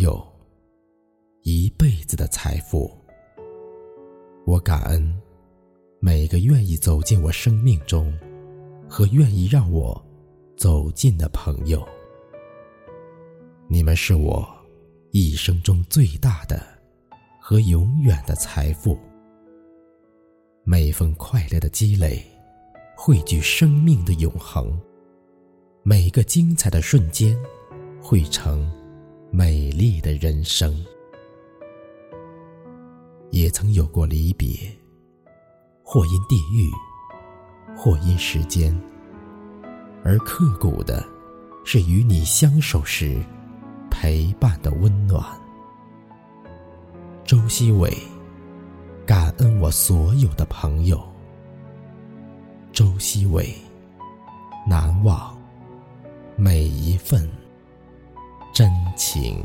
有，一辈子的财富。我感恩每个愿意走进我生命中和愿意让我走近的朋友。你们是我一生中最大的和永远的财富。每份快乐的积累，汇聚生命的永恒；每个精彩的瞬间，汇成美丽的人生。也曾有过离别，或因地域，或因时间，而刻骨的，是与你相守时。陪伴的温暖。周希伟，感恩我所有的朋友。周希伟，难忘每一份真情。